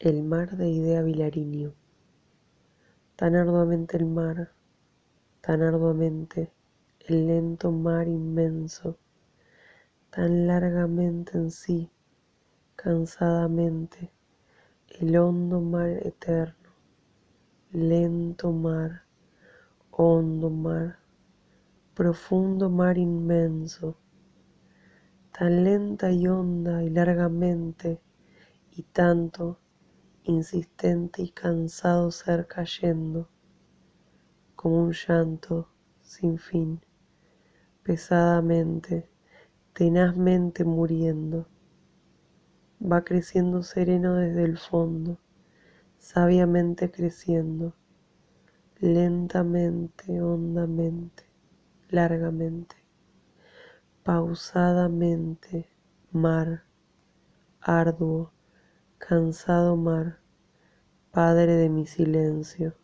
El mar de Idea Vilariño. Tan arduamente el mar, tan arduamente el lento mar inmenso, tan largamente en sí, cansadamente, el hondo mar eterno, lento mar, hondo mar, profundo mar inmenso, tan lenta y honda y largamente, y tanto insistente y cansado ser cayendo, como un llanto sin fin, pesadamente, tenazmente muriendo. Va creciendo sereno desde el fondo, sabiamente creciendo, lentamente, hondamente, largamente, pausadamente, mar, arduo, cansado mar, Padre de mi silencio.